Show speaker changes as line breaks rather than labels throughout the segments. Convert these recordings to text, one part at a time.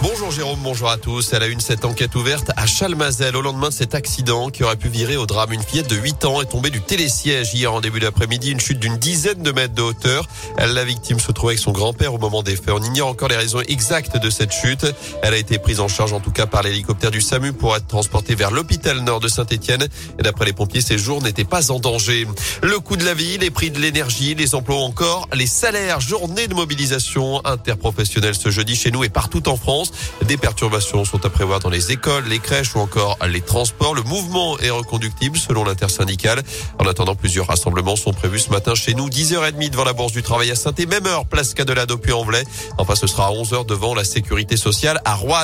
Bonjour Jérôme, bonjour à tous. Elle a une cette enquête ouverte à Chalmazel au lendemain de cet accident qui aurait pu virer au drame. Une fillette de 8 ans est tombée du télésiège hier en début d'après-midi, une chute d'une dizaine de mètres de hauteur. La victime se trouvait avec son grand-père au moment des faits. On ignore encore les raisons exactes de cette chute. Elle a été prise en charge en tout cas par l'hélicoptère du SAMU pour être transportée vers l'hôpital nord de Saint-Etienne. Et d'après les pompiers, ses jours n'étaient pas en danger. Le coût de la vie, les prix de l'énergie, les emplois encore, les salaires, journée de mobilisation interprofessionnelle ce jeudi chez nous et partout en France. Des perturbations sont à prévoir dans les écoles, les crèches ou encore les transports. Le mouvement est reconductible selon l'intersyndicale. En attendant, plusieurs rassemblements sont prévus ce matin chez nous. 10h30 devant la Bourse du Travail à saint et même heure, place Cadelade au Puy-en-Velay. Enfin, ce sera à 11h devant la Sécurité sociale à Rouen.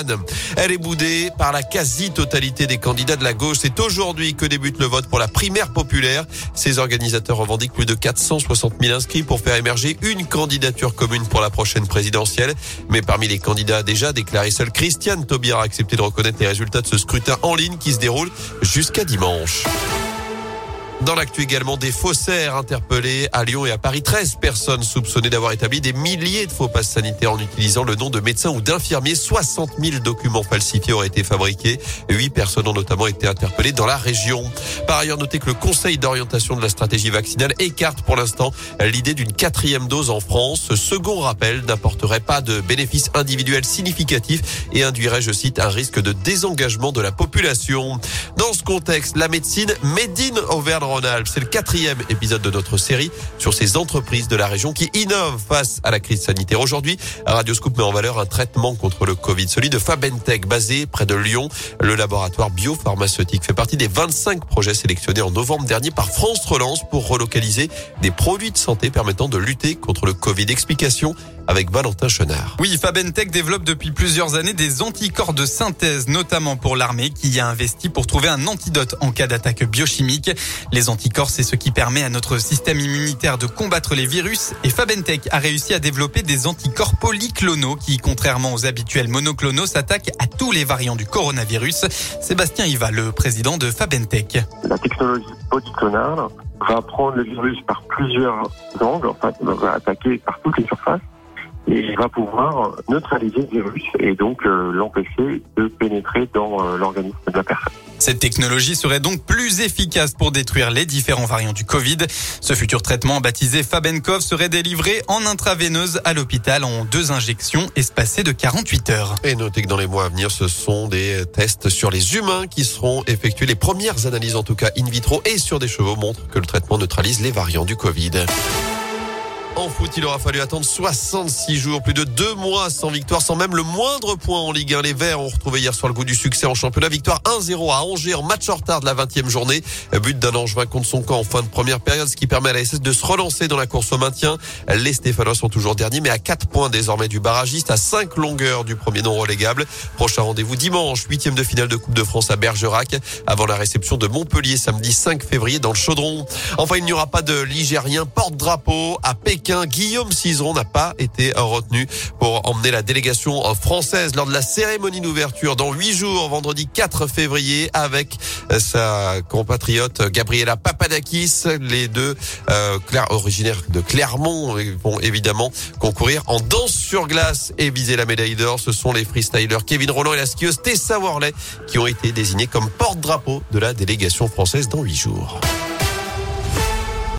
Elle est boudée par la quasi-totalité des candidats de la gauche. C'est aujourd'hui que débute le vote pour la primaire populaire. Ces organisateurs revendiquent plus de 460 000 inscrits pour faire émerger une candidature commune pour la prochaine présidentielle. Mais parmi les candidats déjà déclarés, seule Christiane Taubira a accepté de reconnaître les résultats de ce scrutin en ligne qui se déroule jusqu'à dimanche. Dans l'actu également, des faussaires interpellés à Lyon et à Paris. 13 personnes soupçonnées d'avoir établi des milliers de faux passes sanitaires en utilisant le nom de médecins ou d'infirmiers. 60 000 documents falsifiés auraient été fabriqués. Huit personnes ont notamment été interpellées dans la région. Par ailleurs, notez que le Conseil d'orientation de la stratégie vaccinale écarte pour l'instant l'idée d'une quatrième dose en France. Ce second rappel n'apporterait pas de bénéfices individuels significatifs et induirait, je cite, un risque de désengagement de la population. Dans ce contexte, la médecine Made in C'est le quatrième épisode de notre série sur ces entreprises de la région qui innovent face à la crise sanitaire. Aujourd'hui, Radio Scoop met en valeur un traitement contre le Covid, celui de Fabentech, basé près de Lyon. Le laboratoire biopharmaceutique fait partie des 25 projets sélectionnés en novembre dernier par France Relance pour relocaliser des produits de santé permettant de lutter contre le Covid. Explication avec Valentin Chenard.
Oui, Fabentech développe depuis plusieurs années des anticorps de synthèse, notamment pour l'armée, qui y a investi pour trouver un antidote en cas d'attaque biochimique. Les anticorps, c'est ce qui permet à notre système immunitaire de combattre les virus. Et Fabentech a réussi à développer des anticorps polyclonaux qui, contrairement aux habituels monoclonaux, s'attaquent à tous les variants du coronavirus. Sébastien Iva, le président de Fabentech.
La technologie polyclonale va prendre le virus par plusieurs angles, en fait, va attaquer par toutes les surfaces et va pouvoir neutraliser le virus et donc euh, l'empêcher de pénétrer dans euh, l'organisme de la personne.
Cette technologie serait donc plus efficace pour détruire les différents variants du Covid. Ce futur traitement baptisé Fabenkov serait délivré en intraveineuse à l'hôpital en deux injections espacées de 48 heures.
Et notez que dans les mois à venir, ce sont des tests sur les humains qui seront effectués. Les premières analyses en tout cas in vitro et sur des chevaux montrent que le traitement neutralise les variants du Covid. En foot, il aura fallu attendre 66 jours, plus de deux mois sans victoire, sans même le moindre point en Ligue 1. Les Verts ont retrouvé hier soir le goût du succès en championnat. Victoire 1-0 à Angers en match en retard de la 20e journée. But d'un Angevin contre son camp en fin de première période, ce qui permet à la SS de se relancer dans la course au maintien. Les Stéphanois sont toujours derniers, mais à 4 points désormais du barragiste, à 5 longueurs du premier non relégable. Prochain rendez-vous dimanche, 8 de finale de Coupe de France à Bergerac, avant la réception de Montpellier samedi 5 février dans le Chaudron. Enfin, il n'y aura pas de Ligérien porte-drapeau à Pékin Guillaume Cizeron n'a pas été retenu pour emmener la délégation française lors de la cérémonie d'ouverture dans huit jours, vendredi 4 février, avec sa compatriote Gabriela Papadakis. Les deux euh, originaires de Clermont vont évidemment concourir en danse sur glace et viser la médaille d'or. Ce sont les freestylers Kevin Roland et la skieuse Tessa Worley qui ont été désignés comme porte-drapeau de la délégation française dans huit jours.